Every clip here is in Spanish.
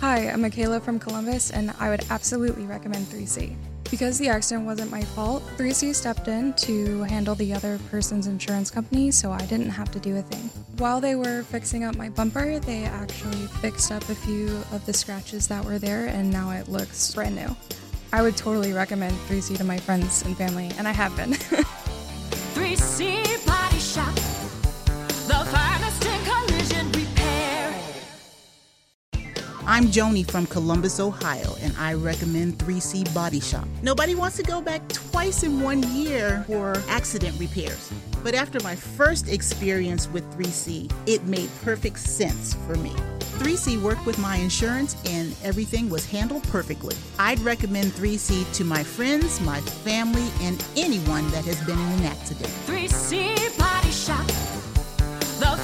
Hi, I'm Michaela from Columbus, and I would absolutely recommend 3C. Because the accident wasn't my fault, 3C stepped in to handle the other person's insurance company, so I didn't have to do a thing. While they were fixing up my bumper, they actually fixed up a few of the scratches that were there, and now it looks brand new. I would totally recommend 3C to my friends and family, and I have been. 3C I'm Joni from Columbus, Ohio, and I recommend 3C Body Shop. Nobody wants to go back twice in one year for accident repairs. But after my first experience with 3C, it made perfect sense for me. 3C worked with my insurance and everything was handled perfectly. I'd recommend 3C to my friends, my family, and anyone that has been in an accident. 3C Body Shop. The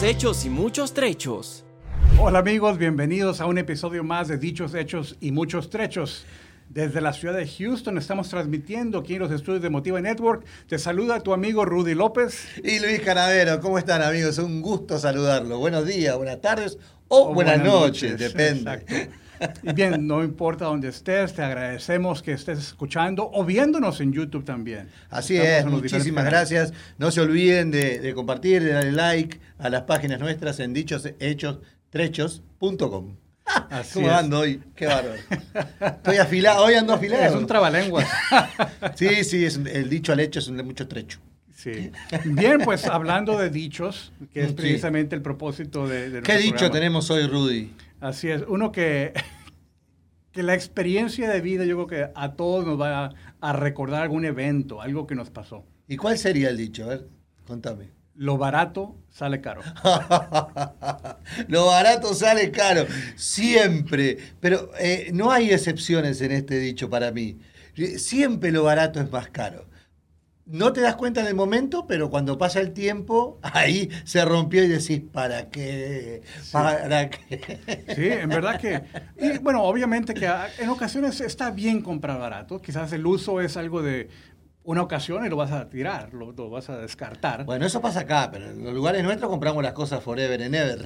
Dichos, hechos y muchos trechos. Hola amigos, bienvenidos a un episodio más de Dichos, Hechos y Muchos Trechos. Desde la ciudad de Houston estamos transmitiendo aquí en los estudios de Motiva Network. Te saluda tu amigo Rudy López. Y Luis Canavero, ¿cómo están amigos? Un gusto saludarlo. Buenos días, buenas tardes o, buenas, noches, depende. Exacto. Y bien, no importa dónde estés, te agradecemos que estés escuchando o viéndonos en YouTube también. Así Estamos es, muchísimas gracias. No se olviden de, de compartir, de darle like a las páginas nuestras en dichoshechos.trechos.com. Así ¿Cómo es. ando hoy? Qué bárbaro. Estoy afilado, hoy ando afilado. Es un trabalenguas. Sí, sí, es el dicho al hecho es un de mucho trecho. Sí. Bien, pues hablando de dichos, que es Sí. precisamente el propósito de, de ¿Qué dicho programa. tenemos hoy, Rudy? Así es, uno que, que la experiencia de vida yo creo que a todos nos va a, a recordar algún evento, algo que nos pasó. ¿Y cuál sería el dicho? A ver, contame. Lo barato sale caro. Lo barato sale caro, siempre. Pero eh, no hay excepciones en este dicho para mí. Siempre lo barato es más caro. No te das cuenta en el momento, pero cuando pasa el tiempo, ahí se rompió y decís, ¿para qué? ¿Para qué? Sí, en verdad que... Y bueno, obviamente que en ocasiones está bien comprar barato. Quizás el uso es algo de una ocasión y lo vas a tirar, lo, lo vas a descartar. Bueno, eso pasa acá, pero en los lugares nuestros compramos las cosas forever and ever.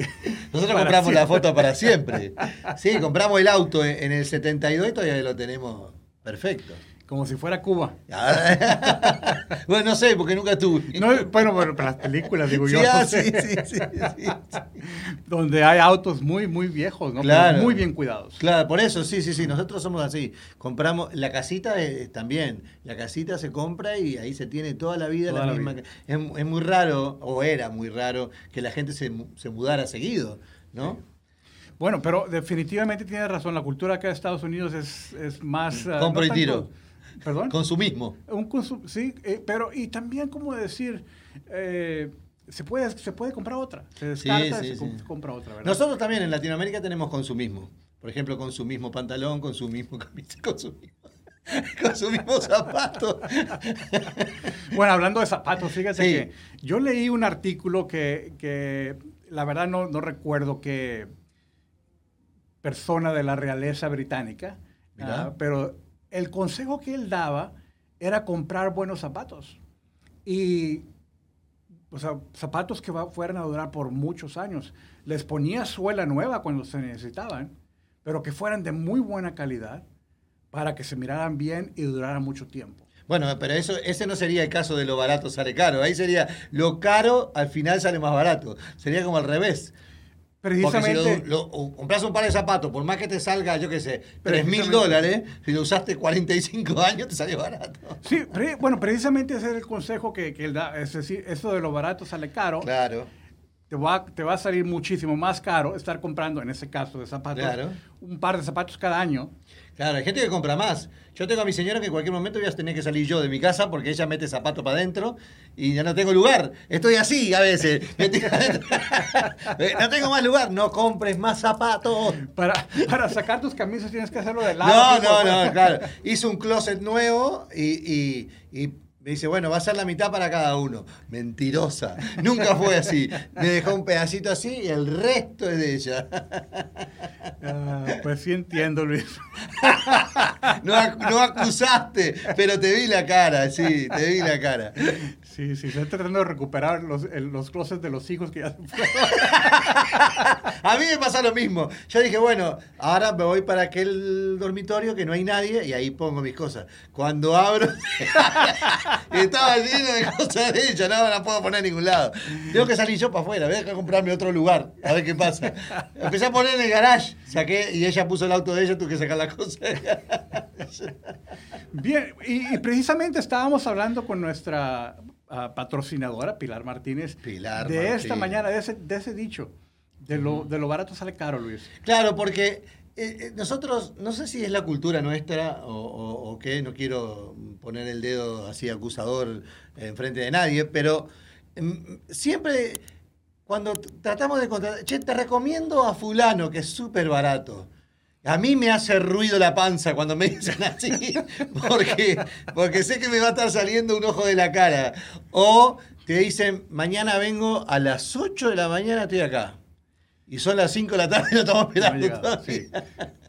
Nosotros Para compramos la foto para siempre. Sí, compramos el auto en en el 72 y todavía lo tenemos perfecto. Como si fuera Cuba. bueno, no sé, porque nunca tuve. No, bueno, bueno, para las películas, digo Sí, yo. ah, no sí, sé. sí, sí, sí, sí. Donde hay autos muy, muy viejos, ¿no? Claro. muy bien cuidados. Claro, por eso, sí, sí, sí, nosotros somos así. Compramos, la casita también, la casita se compra y ahí se tiene toda la vida Toda la la misma. vida. Es, es muy raro, o era muy raro, que la gente se, se mudara seguido, ¿no? Bueno, pero definitivamente tiene razón. La cultura acá de Estados Unidos es, es más... Compro no y tanto- tiro. ¿Perdón? Consumismo. Un consum- sí, eh, pero y también, como decir, eh, se, puede, se puede comprar otra. Se descarta sí, y se, sí. com- se compra otra, ¿verdad? Nosotros también en Latinoamérica tenemos consumismo. Por ejemplo, consumismo pantalón, consumismo camisa, consumismo, consumismo zapato. Bueno, hablando de zapatos, fíjate Sí. que yo leí un artículo que, que la verdad no, no recuerdo qué persona de la realeza británica, ah, pero el consejo que él daba era comprar buenos zapatos. Y, o sea, zapatos que fueran a durar por muchos años. Les ponía suela nueva cuando se necesitaban, pero que fueran de muy buena calidad para que se miraran bien y duraran mucho tiempo. Bueno, pero eso, ese no sería el caso de lo barato sale caro. Ahí sería lo caro al final sale más barato. Sería como al revés. Porque si Precisamente... lo, compras un par de zapatos, por más que te salga, yo qué sé, 3 mil Precisamente. dólares, si lo usaste 45 años, te sale barato. Sí, pre- bueno, precisamente ese es el consejo que, que él da. Es decir, eso de lo barato sale caro. Claro. Te, va, te va a salir muchísimo más caro estar comprando, en ese caso de zapatos, Claro. un par de zapatos cada año. Claro, hay gente que compra más. Yo tengo a mi señora que en cualquier momento voy a tener que salir yo de mi casa porque ella mete zapato para adentro y ya no tengo lugar. Estoy así a veces. No tengo más lugar. No compres más zapatos. Para, para sacar tus camisas tienes que hacerlo de lado. No, no, por- no, claro. Hice un closet nuevo y, y- y Me dice, bueno, va a ser la mitad para cada uno. Mentirosa. Nunca fue así. Me dejó un pedacito así y el resto es de ella. Ah, pues sí entiendo, Luis. No, no acusaste, pero te vi la cara, sí, te vi la cara. Sí, sí, estoy tratando de recuperar los, los closets de los hijos que ya se fueron. A mí me pasa lo mismo. Yo dije, bueno, ahora me voy para aquel dormitorio que no hay nadie y ahí pongo mis cosas. Cuando abro, estaba lleno de cosas de ella, no la puedo poner en ningún lado. Tengo que salir yo para afuera, voy a comprarme otro lugar, a ver qué pasa. Empecé a poner en el garage, saqué y ella puso el auto de ella, tuve que sacar la cosa. Bien, y, y precisamente estábamos hablando con nuestra ah, patrocinadora, Pilar Martínez, Pilar de esta mañana, de ese, de ese dicho, de lo, de lo barato sale caro, Luis. Claro, porque eh, eh, nosotros, no sé si es la cultura nuestra o, qué, no quiero poner el dedo así acusador enfrente de nadie, pero mm, siempre cuando tratamos de contratar, che, te recomiendo a fulano que es súper barato. A mí me hace ruido la panza cuando me dicen así, porque, porque sé que me va a estar saliendo un ojo de la cara. O te dicen, mañana vengo a las 8 de la mañana, estoy acá. Y son las 5 de la tarde y lo estamos No esperando. llegado, todavía. sí.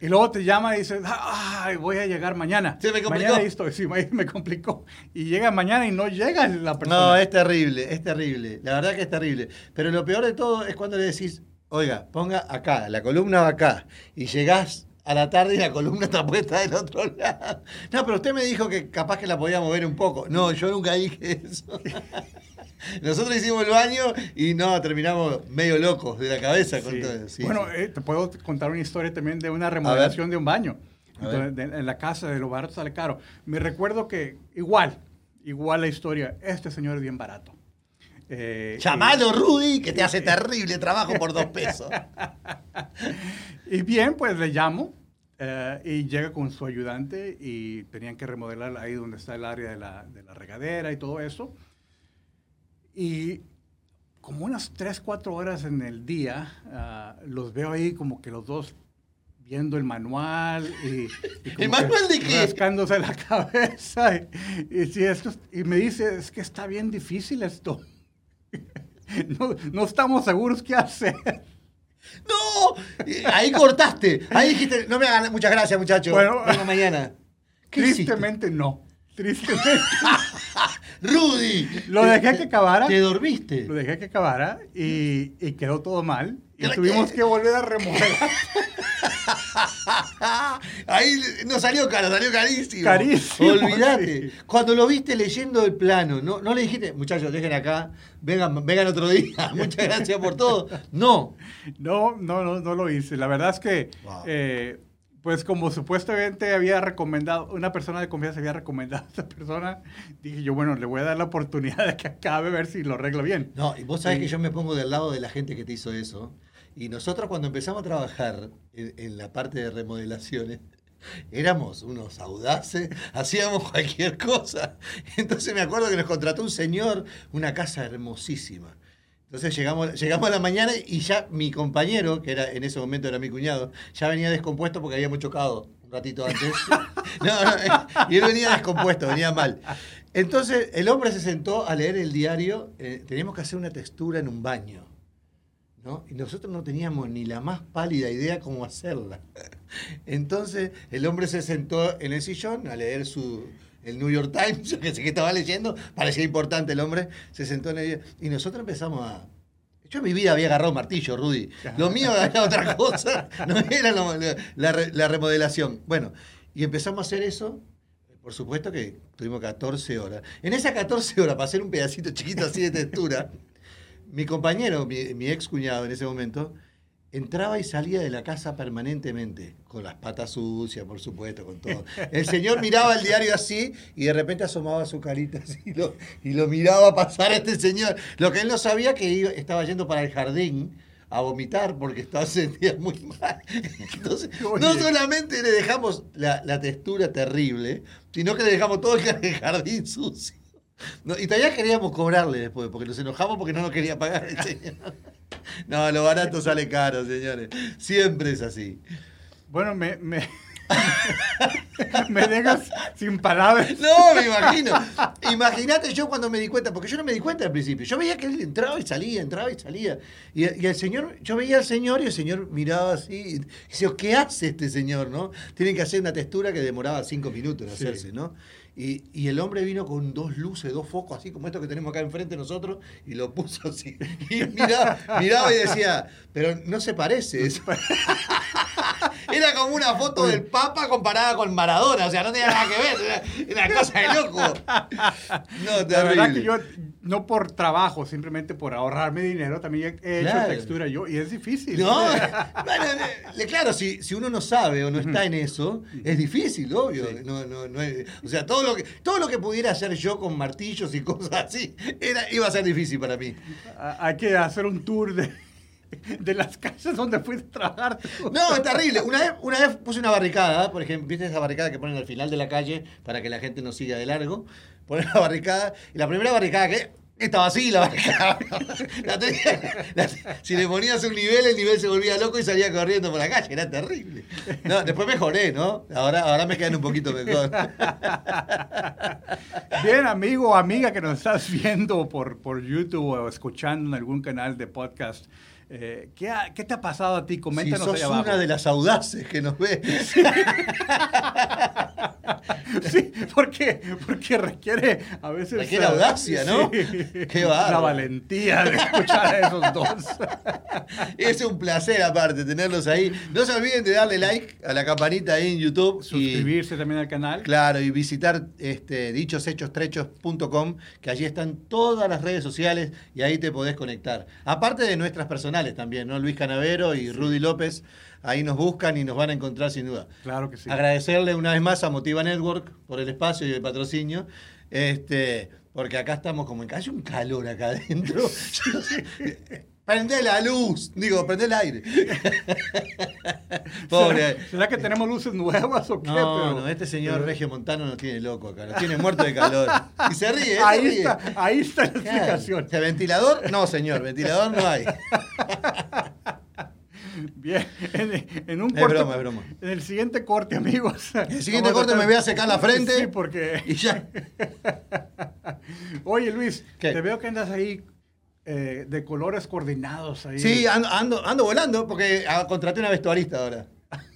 Y luego te llama y dices, ay, voy a llegar mañana. Se me complicó. Mañana esto, sí, me complicó. Y llega mañana y no llega la persona. No, es terrible, es terrible. La verdad que es terrible. Pero lo peor de todo es cuando le decís, oiga, ponga acá, la columna va acá. Y llegás a la tarde y la columna está puesta del otro lado. No, pero usted me dijo que capaz que la podía mover un poco. No, yo nunca dije eso. Nosotros hicimos el baño y no, terminamos medio locos de la cabeza con Sí. todo. Sí, bueno, eh, te puedo contar una historia también de una remodelación de un baño. Entonces, de- en la casa de lo barato sale caro. Me recuerdo que igual, igual la historia, este señor es bien barato. Eh, Llamalo, Rudy, que te hace terrible trabajo por dos pesos. Y bien, pues le llamo eh, y llega con su ayudante y tenían que remodelar ahí donde está el área de la, de la regadera y todo eso. Y como unas 3, 4 horas en el día, ah, los veo ahí como que los dos viendo el manual y, y como ¿El manual de qué? rascándose la cabeza. Y, y esto es- y me dice, es que está bien difícil esto. No, no estamos seguros qué hacer. ¡No! Ahí cortaste. Ahí dijiste, no me hagan muchas gracias, muchachos. Bueno. Mañana. Tristemente no. Tristemente. Rudy. Lo dejé que acabara. ¿Te dormiste? Lo dejé que acabara y, y quedó todo mal. Y tuvimos que volver a remodelar. Ahí no salió caro, salió carísimo. Carísimo, Olvídate. Cuando lo viste leyendo el plano, no, no le dijiste, muchachos, dejen acá, vengan, vengan otro día, muchas gracias por todo. No. No, no, no, no lo hice. La verdad es que, Wow. eh, pues como supuestamente había recomendado, una persona de confianza había recomendado a esta persona, dije yo, bueno, le voy a dar la oportunidad de que acabe a ver si lo arreglo bien. No, y vos sabés Sí. que yo me pongo del lado de la gente que te hizo eso. Y nosotros cuando empezamos a trabajar en, en la parte de remodelaciones, éramos unos audaces, hacíamos cualquier cosa. Entonces me acuerdo que nos contrató un señor, una casa hermosísima. Entonces llegamos, llegamos a la mañana y ya mi compañero, que era en ese momento era mi cuñado, ya venía descompuesto porque habíamos chocado un ratito antes. No, no, y él venía descompuesto, venía mal. Entonces el hombre se sentó a leer el diario, eh, teníamos que hacer una textura en un baño. ¿no? Y nosotros no teníamos ni la más pálida idea cómo hacerla. Entonces el hombre se sentó en el sillón a leer su, el New York Times, que sé que estaba leyendo, parecía importante el hombre, se sentó en el... Y nosotros empezamos a... Yo en mi vida había agarrado martillo, Rudy. Lo mío era otra cosa, no era lo- la, re- la remodelación. Bueno, y empezamos a hacer eso. Por supuesto que tuvimos 14 horas. En esas 14 horas, para hacer un pedacito chiquito así de textura, mi compañero, mi, mi ex cuñado en ese momento, entraba y salía de la casa permanentemente, con las patas sucias, por supuesto, con todo. El señor miraba el diario así y de repente asomaba su carita así y lo, y lo miraba pasar a este señor. Lo que él no sabía que iba- estaba yendo para el jardín a vomitar porque estaba se sentía muy mal. Entonces, no solamente le dejamos la, la textura terrible, sino que le dejamos todo el jardín sucio. No, y todavía queríamos cobrarle después, porque nos enojamos porque no nos quería pagar el señor. No, lo barato sale caro, señores. Siempre es así. Bueno, me, me, Me dejas sin palabras. No, me imagino. Imagínate yo cuando me di cuenta, porque yo no me di cuenta al principio. Yo veía que él entraba y salía, entraba y salía. Y, y el señor, yo veía al señor y el señor miraba así. Y decía, ¿qué hace este señor, no? Tienen que hacer una textura que demoraba cinco minutos en Sí. hacerse, ¿no? Y, y el hombre vino con dos luces, dos focos, así como estos que tenemos acá enfrente nosotros, y lo puso así. Y miraba, miraba y decía, pero no se parece. eso". Era como una foto del Papa comparada con Maradona, o sea, no tenía nada que ver, era una cosa de loco. No, La verdad que yo, no por trabajo, simplemente por ahorrarme dinero, también he hecho Claro. textura yo y es difícil. No, bueno, le- claro, si, si uno no sabe o no está en eso, es difícil, obvio. No, no, no es- o sea, todo lo, que, todo lo que pudiera hacer yo con martillos y cosas así, era, iba a ser difícil para mí. Hay que hacer un tour de, de las casas donde fuiste a trabajar. No, es terrible. Una vez, una vez puse una barricada, por ejemplo, ¿viste esa barricada que ponen al final de la calle para que la gente no siga de largo? Ponen la barricada, y la primera barricada que estaba así la si le ponías un nivel, el nivel se volvía loco y salía corriendo por la calle. Era terrible. No, después mejoré, ¿no? Ahora, ahora me quedan un poquito mejor. Bien, amigo o amiga que nos estás viendo por, por YouTube o escuchando en algún canal de podcast, eh, ¿qué, ha- qué te ha pasado a ti? Si Coméntanos sos ahí abajo. una de las audaces que nos ve. Sí, porque, porque requiere a veces... Requiere audacia, ¿no? sí, Qué bárbaro. La valentía de escuchar a esos dos. Es un placer aparte tenerlos ahí. No se olviden de darle like a la campanita ahí en YouTube. y- Suscribirse también al canal. Claro, y visitar este, dichoshechos.com, que allí están todas las redes sociales y ahí te podés conectar. Aparte de nuestras también, ¿no? Luis Canavero y Rudy López, ahí nos buscan y nos van a encontrar sin duda. Claro que sí. Agradecerle una vez más a Motiva Network por el espacio y el patrocinio. Este, porque acá estamos como en hay un calor acá adentro. Prende la luz, digo, prende el aire. Pobre. ¿Será, será que tenemos luces nuevas o qué? No, Pero- no, este señor pero- Regio Montano nos tiene loco acá, nos tiene muerto de calor. Y se ríe, ¿eh? se Ahí ríe. está, ahí está la explicación. Sea, ¿Ventilador? No, señor, ventilador no hay. Bien, en, en un Es corte, broma, es broma. En el siguiente corte, amigos. El siguiente corte me voy a secar la frente. Sí, porque. Y ya. Oye, Luis, ¿Qué? te veo que andas ahí eh, de colores coordinados ahí. Sí, ando, ando, ando volando porque ah, contraté una vestuarista ahora.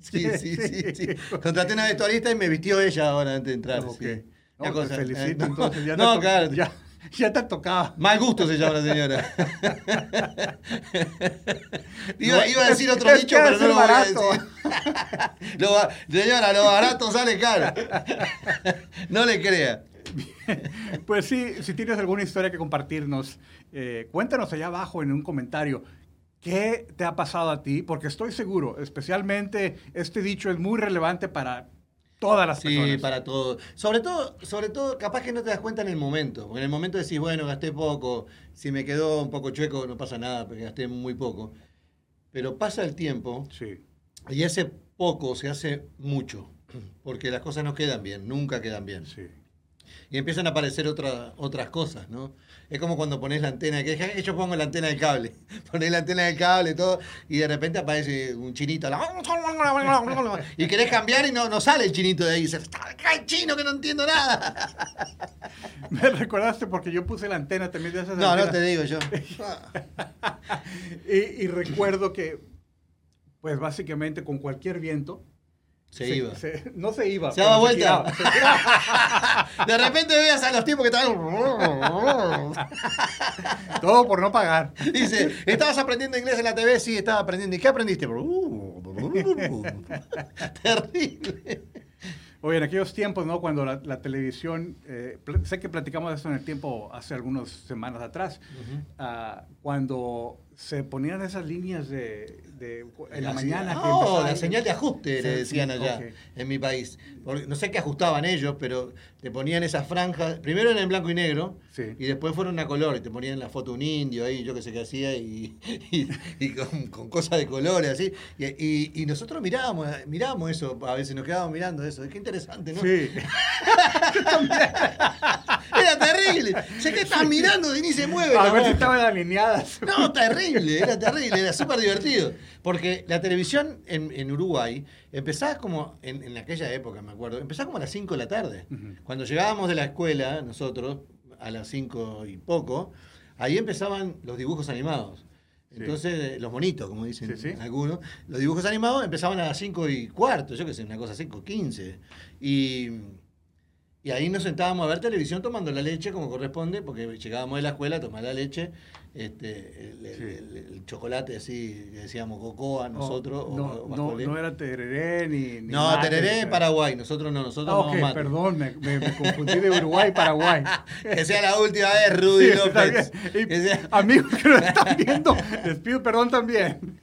Sí, sí, sí, Sí. Contraté una vestuarista y me vistió ella ahora antes de entrar. Ok. sí. No, te cosa- felicito, eh, no, entonces. Ya no, claro. Ya, ya te tocaba. Mal gusto se llama la señora. iba, iba a decir otro dicho, pero no lo voy a barato. decir. Lo señora, lo barato sale caro. no le crea. Pues sí, si tienes alguna historia que compartirnos, eh, cuéntanos allá abajo en un comentario. ¿Qué te ha pasado a ti? Porque estoy seguro, especialmente este dicho es muy relevante para todas las Sí, personas. para todo. Sobre todo, sobre todo, capaz que no te das cuenta en el momento. Porque en el momento decís, bueno, gasté poco. Si me quedó un poco chueco, no pasa nada, porque gasté muy poco. Pero pasa el tiempo Sí. y ese poco se hace mucho. Porque las cosas no quedan bien, nunca quedan bien. Sí. Y empiezan a aparecer otra- otras cosas, ¿no? Es como cuando pones la antena, que yo pongo la antena del cable, ponés la antena del cable, todo, y de repente aparece un chinito, la- y querés cambiar y no, no sale el chinito de ahí, dices, "Está acá el chino que no entiendo nada. Me recordaste porque yo puse la antena también de esas No, no antenas. te digo yo. Y, y recuerdo que, pues básicamente con cualquier viento. Se iba. se- no se iba. Se daba vuelta. De repente veías a los tipos que estaban. Todo por no pagar. Dice, ¿estabas aprendiendo inglés en la TV? Sí, estaba aprendiendo. ¿Y qué aprendiste? Terrible. Oye, en aquellos tiempos, ¿no? Cuando la, la televisión, eh, sé que platicamos de esto en el tiempo hace algunas semanas atrás, ah, cuando se ponían esas líneas de, de- en la, mañana. que Oh, la señal de ajuste, Sí, le decían sí, allá en mi país. Porque no sé qué ajustaban ellos, pero te ponían esas franjas. Primero en blanco y negro, Sí. y después fueron a color. Y te ponían la foto un indio ahí, yo qué sé qué hacía, y, y- y con, con cosas de colores así. Y, nosotros mirábamos, mirábamos eso, a veces nos quedábamos mirando eso. Qué interesante, ¿no? Sí. Era terrible. Sé que estás mirando y ni se mueve. A ver si estaban alineadas. No, terrible. Terrible, era terrible, era súper divertido. Porque la televisión en, en Uruguay empezaba como, en, en aquella época, me acuerdo, empezaba como a las 5 de la tarde. Cuando llegábamos de la escuela, nosotros, a las 5 y poco, ahí empezaban los dibujos animados. Entonces, los monitos, como dicen Sí, sí. algunos, los dibujos animados empezaban a las 5 y cuarto, yo qué sé, una cosa 5, 15. Y, y ahí nos sentábamos a ver televisión tomando la leche como corresponde, porque llegábamos de la escuela a tomar la leche, este, el, el- Sí. el- el chocolate así, decíamos cocoa nosotros. o- no, o no, bajolé. no era tereré ni. ni No, mate, tereré en Paraguay, nosotros no, nosotros Ah, ok, tomamos mate. perdón, me, me- me confundí de Uruguay y Paraguay. Que sea la última vez, Rudy Sí, López. bien. Y, Que sea- Amigos que lo están viendo, les pido perdón también.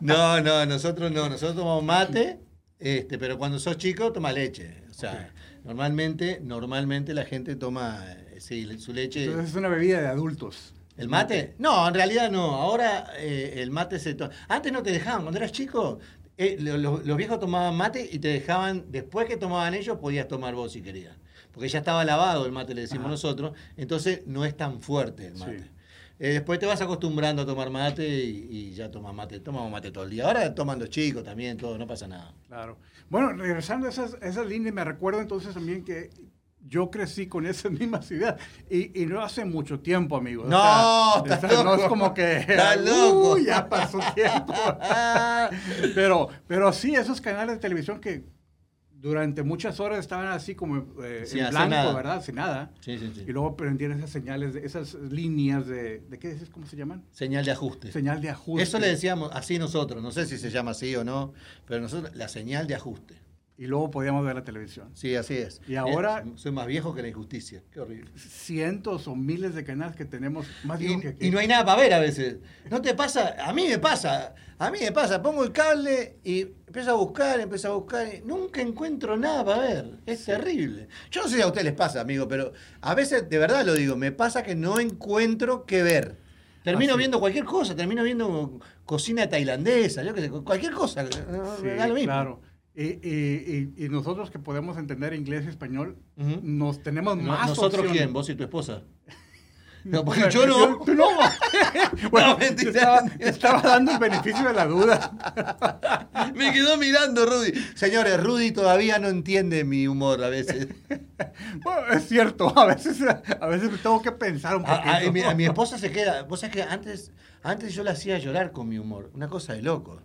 No, no, nosotros no, nosotros tomamos mate, este, pero cuando sos chico toma leche. O sea, normalmente, normalmente la gente toma eh, sí, su leche. Entonces es una bebida de adultos. ¿El mate? No, en realidad no. Ahora eh, el mate se toma. Antes no te dejaban, cuando eras chico, eh, lo- lo- los viejos tomaban mate y te dejaban, después que tomaban ellos, podías tomar vos si querías. Porque ya estaba lavado el mate, le decimos Ajá. nosotros, entonces no es tan fuerte el mate. Sí. Eh, después te vas acostumbrando a tomar mate y, y ya tomas mate. Tomamos mate todo el día. Ahora toman los chicos también, todo, no pasa nada. Claro. Bueno, regresando a esas, esas líneas, me recuerdo entonces también que yo crecí con esas mismas ideas. Y, y no hace mucho tiempo, amigos. O No, sea, estás o sea, no es como que. Loco. "Uy, ya pasó tiempo. pero, pero sí, esos canales de televisión que durante muchas horas estaban así como eh, en blanco, nada. ¿verdad? Sin nada. Sí, sí, sí. Y luego prendían esas señales, de, esas líneas de. ¿De qué dices? ¿Cómo se llaman? Señal de ajuste. Señal de ajuste. Eso le decíamos así nosotros, no sé si se llama así o no, pero nosotros, la señal de ajuste. Y luego podíamos ver la televisión. Sí, así es. Y ahora- Eh, soy más viejo que la injusticia. Qué horrible. Cientos o miles de canales que tenemos, más digo que aquí. Y, y no hay nada para ver a veces. ¿No te pasa? A mí me pasa. A mí me pasa. Pongo el cable y empiezo a buscar, empiezo a buscar. y nunca encuentro nada para ver. Es terrible. Yo no sé si a ustedes les pasa, amigo, pero a veces, de verdad lo digo, me pasa que no encuentro qué ver. Termino Ah, viendo cualquier cosa, termino viendo cocina tailandesa, yo qué sé, cualquier cosa. Sí, da lo mismo. claro. Y, y- y- y nosotros que podemos entender inglés y español, Ujú. nos tenemos No- más ¿Nosotros opciones. quién? ¿Vos y tu esposa? No, porque yo no. Tú no. bueno, No, te estaba, estaba dando el beneficio de la duda. Me quedó mirando Rudy. Señores, Rudy todavía no entiende mi humor a veces. Bueno, es cierto, a veces, a veces tengo que pensar un poquito. A, a- mi, a mi esposa se queda. Vos sabés que antes, antes yo la hacía llorar con mi humor. Una cosa de loco.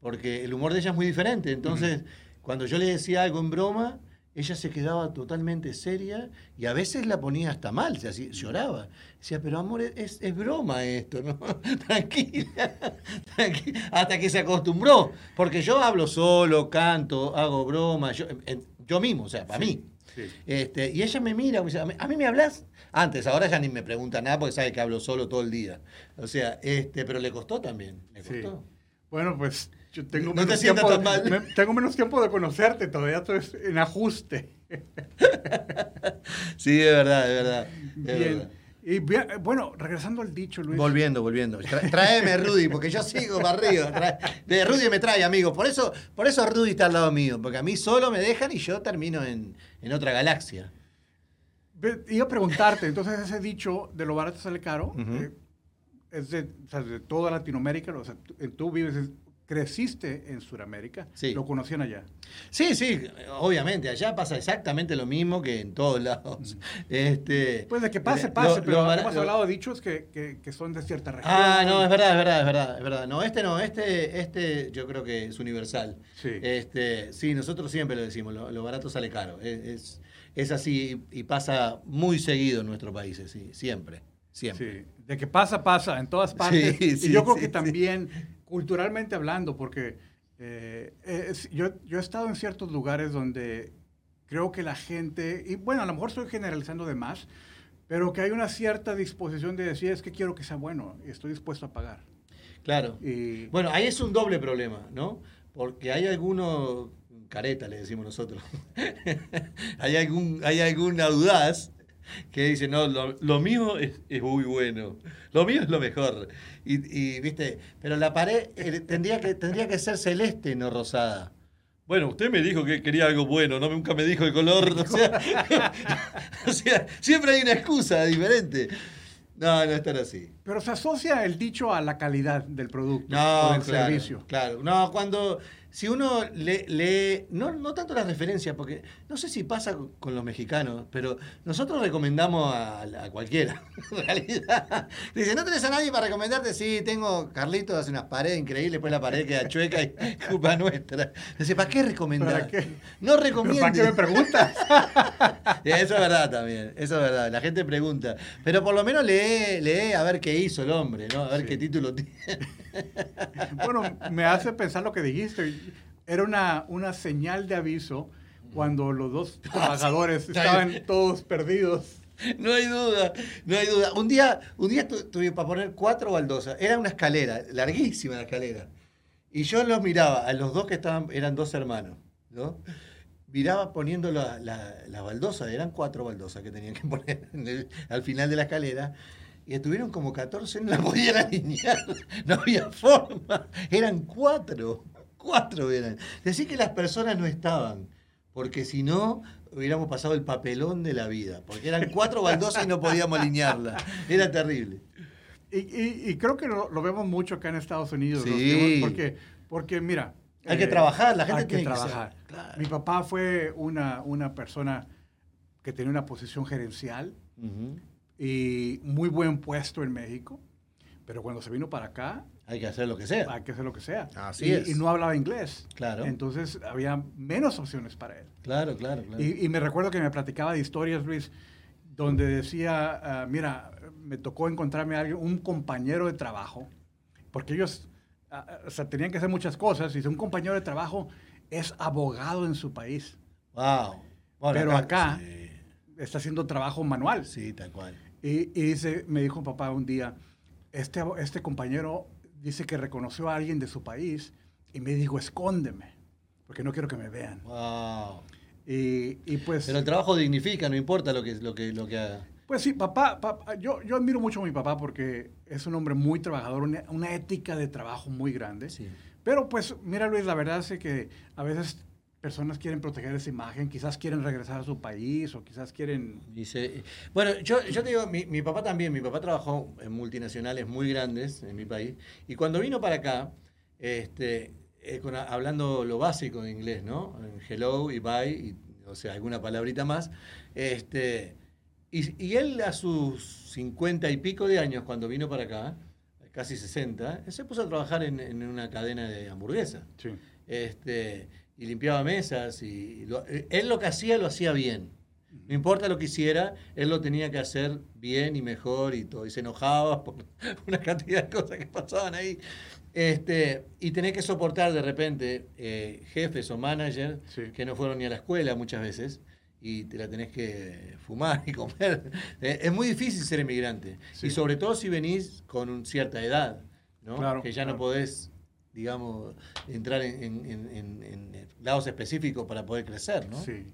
Porque el humor de ella es muy diferente. Entonces, cuando yo le decía algo en broma, ella se quedaba totalmente seria y a veces la ponía hasta mal, se lloraba. Decía, pero amor, es, es broma esto, ¿no? Tranquila, tranquila. Hasta que se acostumbró. Porque yo hablo solo, canto, hago bromas, yo, yo mismo, o sea, para mí. Sí. Este, y ella me mira, me dice, ¿a mí, me hablas? Antes, ahora ya ni me pregunta nada porque sabe que hablo solo todo el día. O sea, este, pero le costó también. Le Sí. costó. Bueno, pues yo tengo No te menos, sientas tiempo, tan mal. me- tengo menos tiempo de conocerte, todavía estoy en ajuste. Sí, es verdad, es verdad. es Bien. verdad. Y bien, bueno, regresando al dicho, Luis. Volviendo, volviendo. Tráeme Rudy, porque yo sigo para arriba. De Rudy me trae, amigo. Por eso, por eso Rudy está al lado mío, porque a mí solo me dejan y yo termino en, en otra galaxia. Iba a preguntarte, entonces ese dicho de lo barato sale caro, eh, es de, o sea, de toda Latinoamérica, o sea, tú, tú vives, en- creciste en Sudamérica, Sí. lo conocían allá. Sí, sí, obviamente, allá pasa exactamente lo mismo que en todos lados. Este, Pues de que pase, pase, lo- pero lo hemos lo- hablado de dichos que, que- que son de cierta región. Ah, no, es verdad, es verdad, es verdad, es verdad. No, este no, este, este yo creo que es universal. Sí. Este, sí, nosotros siempre lo decimos, lo, barato sale caro. Es, es, es así y pasa muy seguido en nuestros países, sí, siempre, siempre. Sí, de que pasa, pasa, en todas partes. Sí, y sí, yo creo que también, culturalmente hablando, porque eh, es- yo, yo he estado en ciertos lugares donde creo que la gente, y bueno, a lo mejor estoy generalizando de más, pero que hay una cierta disposición de decir, es que quiero que sea bueno, y estoy dispuesto a pagar. Claro. Y, Bueno, ahí es un doble problema, ¿no? Porque hay algunos, careta le decimos nosotros, hay, algún, hay algún audaz que dice, no, lo, lo mío es, es muy bueno, lo mío es lo mejor. Y, y, viste, pero la pared eh, tendría que, tendría que ser celeste, no rosada. Bueno, usted me dijo que quería algo bueno, no nunca me dijo el color. O sea, o sea, siempre hay una excusa diferente. No, no es tan así. Pero se asocia el dicho a la calidad del producto No, o del claro, servicio. Claro, no, cuando, si uno lee, lee- no, no tanto las referencias, porque no sé si pasa con- los mexicanos, pero nosotros recomendamos a, a cualquiera, en realidad. Dice, ¿no tenés a nadie para recomendarte? Sí, tengo, Carlitos hace unas paredes increíbles, después la pared queda chueca y culpa nuestra. Dice, ¿para qué recomendar? ¿Para qué? No ¿Pero recomiendes. ¿Para qué me preguntas? Eso es verdad también, eso es verdad. La gente pregunta. Pero por lo menos lee, lee a ver qué hizo el hombre, ¿no? A ver Sí. qué título tiene. bueno, me hace pensar lo que dijiste. Era una, una señal de aviso cuando los dos trabajadores Está estaban todos perdidos. No hay duda, no hay duda. Un día, un día tu- tuve para poner cuatro baldosas. Era una escalera, larguísima la escalera. Y yo los miraba, a los dos que estaban, eran dos hermanos, ¿no? Miraba poniendo la- la- las baldosas, eran cuatro baldosas que tenían que poner el- al final de la escalera. Y estuvieron como 14, no la podían alinear. No había forma. Eran cuatro. Cuatro eran. Decir que las personas no estaban. Porque si no, hubiéramos pasado el papelón de la vida. Porque eran cuatro baldosas y no podíamos alinearla. Era terrible. Y, y- y creo que lo, lo vemos mucho acá en Estados Unidos. Sí. que- porque, porque, mira. eh, Hay que trabajar, la gente hay tiene que trabajar. claro. Mi papá fue una, una persona que tenía una posición gerencial Ujú. y muy buen puesto en México. Pero cuando se vino para acá, Hay que hacer lo que sea. hay que hacer lo que sea. Así y, es. y no hablaba inglés. Claro. Entonces había menos opciones para él. Claro, claro, claro. Y, y me recuerdo que me platicaba de historias, Luis, donde decía, ah, mira, me tocó encontrarme a alguien, un compañero de trabajo, porque ellos ah, ah, o sea, tenían que hacer muchas cosas, y dice, un compañero de trabajo es abogado en su país, Wow. Bueno, pero acá Sí, está haciendo trabajo manual. sí, tal cual. Y, y dice, me dijo papá un día, este, este compañero dice que reconoció a alguien de su país y me dijo, escóndeme, porque no quiero que me vean. Wow. Y, y pues... Pero el trabajo dignifica, no importa lo que, lo que, lo que haga. Pues sí, papá, papá, yo, yo admiro mucho a mi papá porque es un hombre muy trabajador, una, una ética de trabajo muy grande. Sí. Pero pues, mira Luis, la verdad es que a veces personas quieren proteger esa imagen, quizás quieren regresar a su país o quizás quieren... Dice, bueno, yo, yo te digo, mi, mi papá también, mi papá trabajó en multinacionales muy grandes en mi país, y cuando vino para acá, este, eh, con- hablando lo básico de inglés, ¿no? En hello y bye, y, o sea, alguna palabrita más, este, y, y él a sus cincuenta y pico de años, cuando vino para acá, casi 60, él se puso a trabajar en, en una cadena de hamburguesas Sí. este, y limpiaba mesas. Y lo- eh, él lo que hacía, lo hacía bien. No importa lo que hiciera, él lo tenía que hacer bien y mejor y todo. Y se enojaba por una cantidad de cosas que pasaban ahí. Este, y tenés que soportar de repente eh, jefes o managers Sí. que no fueron ni a la escuela muchas veces y te la tenés que fumar y comer. Eh, es muy difícil ser emigrante. Sí. Y sobre todo si venís con un- cierta edad, ¿no? Claro, que ya no podés, digamos, entrar en, en- en- en- lados específicos para poder crecer, ¿no? Sí.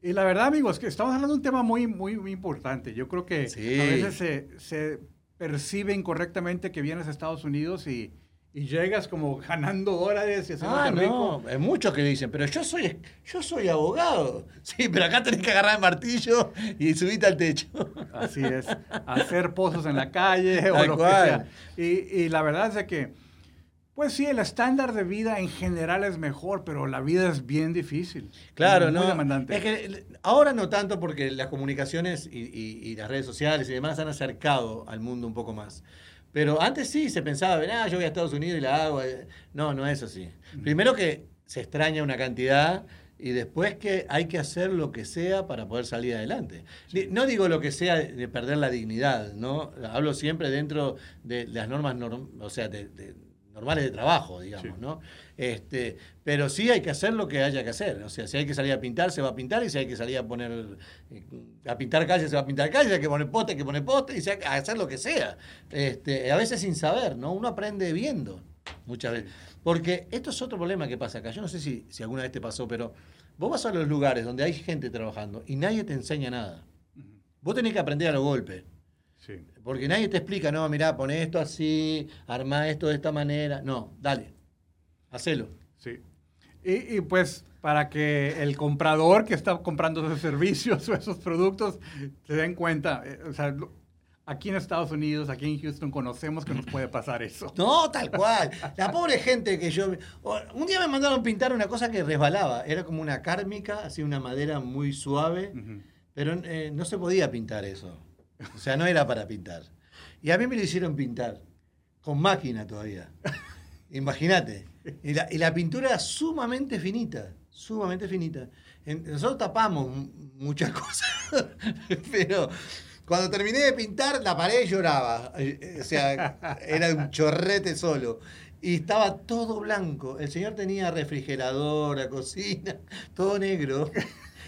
Y la verdad, amigos, que estamos hablando de un tema muy, muy, muy importante. Yo creo que Sí. a veces se, se percibe incorrectamente que vienes a Estados Unidos y, y llegas como ganando dólares y haciéndote Ah, no, hay muchos que dicen, pero yo soy, yo soy abogado. Sí, pero acá tenés que agarrar el martillo y subirte al techo. Así es, hacer pozos en la calle o Tal lo cual. que sea. Y, y la verdad es que, pues sí, el estándar de vida en general es mejor, pero la vida es bien difícil. Claro, muy ¿no? demandante. Es que ahora no tanto porque las comunicaciones y, y- y las redes sociales y demás han acercado al mundo un poco más. Pero antes sí se pensaba, ah, yo voy a Estados Unidos y la hago. eh". No, no es así. Primero que se extraña una cantidad y después que hay que hacer lo que sea para poder salir adelante. No digo lo que sea de- de perder la dignidad, ¿no? Hablo siempre dentro de las normas, norm- o sea, de- de- normales de trabajo, digamos, Sí. ¿no? Este, pero sí hay que hacer lo que haya que hacer. O sea, si hay que salir a pintar, se va a pintar, y si hay que salir a poner eh, a pintar calle, se va a pintar calle, si hay que poner poste, hay que poner poste, y si hay que hacer lo que sea. Este, a veces sin saber, ¿no? Uno aprende viendo, muchas veces. Porque esto es otro problema que pasa acá. Yo no sé si, si alguna vez te pasó, pero vos vas a los lugares donde hay gente trabajando y nadie te enseña nada. Vos tenés que aprender a los golpes. Sí. Porque nadie te explica, no, mirá, poné esto así, armá esto de esta manera. No, dale, hacelo. Sí. Y, y, pues para que el comprador que está comprando esos servicios o esos productos se den cuenta, eh, o sea, aquí en Estados Unidos, aquí en Houston, conocemos que nos puede pasar eso. No, tal cual. La pobre gente que yo... Un día me mandaron pintar una cosa que resbalaba. Era como una cármica, así una madera muy suave. Pero eh, no se podía pintar eso. O sea, no era para pintar. Y a mí me lo hicieron pintar. Con máquina todavía. Imagínate. Y la, pintura era sumamente finita. Sumamente finita. En- nosotros tapamos muchas cosas. pero cuando terminé de pintar, la pared lloraba. O sea, era un chorrete solo. Y estaba todo blanco. El señor tenía refrigeradora, cocina, todo negro.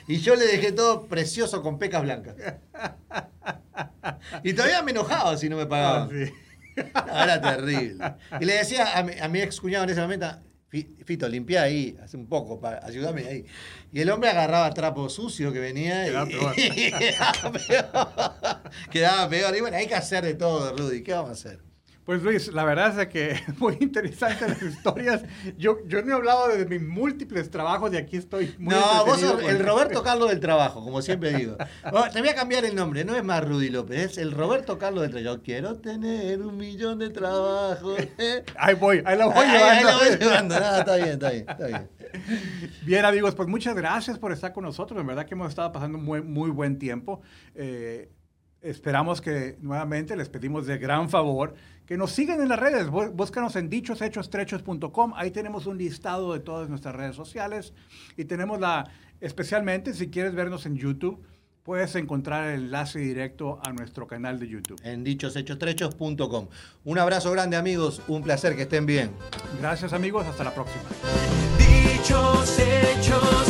Y yo le dejé todo precioso con pecas blancas. Y todavía me enojaba si no me pagaban. Ah, sí. Era terrible. Y le decía a mi, a mi ex cuñado en ese momento, "Fi- Fito, limpia ahí, hace un poco, para, ayúdame ahí. Y el hombre agarraba trapo sucio que venía y Quedaba peor. y quedaba peor. Quedaba peor. Y bueno, hay que hacer de todo, Rudy. ¿Qué vamos a hacer? Pues Luis, la verdad es que muy interesante las historias. Yo, yo no he hablado de mis múltiples trabajos y aquí estoy muy no, vos sos el Roberto Carlos del trabajo, como siempre digo. Bueno, te voy a cambiar el nombre, no es más Rudy López, es el Roberto Carlos del trabajo. Yo quiero tener un millón de trabajos. ¿eh? Ahí voy, ahí la voy Ahí, ahí llevando. lo voy llevando. No, está bien, está bien, está bien. Bien, amigos, pues muchas gracias por estar con nosotros. En verdad que hemos estado pasando muy, muy buen tiempo. Eh, esperamos que nuevamente les pedimos de gran favor que nos sigan en las redes. Bú- Búscanos en dichoshechos.com. Ahí tenemos un listado de todas nuestras redes sociales. Y tenemos la, especialmente si quieres vernos en YouTube, puedes encontrar el enlace directo a nuestro canal de YouTube. En dichoshechos.com. Un abrazo grande, amigos. Un placer que estén bien. Gracias, amigos. Hasta la próxima. Dichos, hechos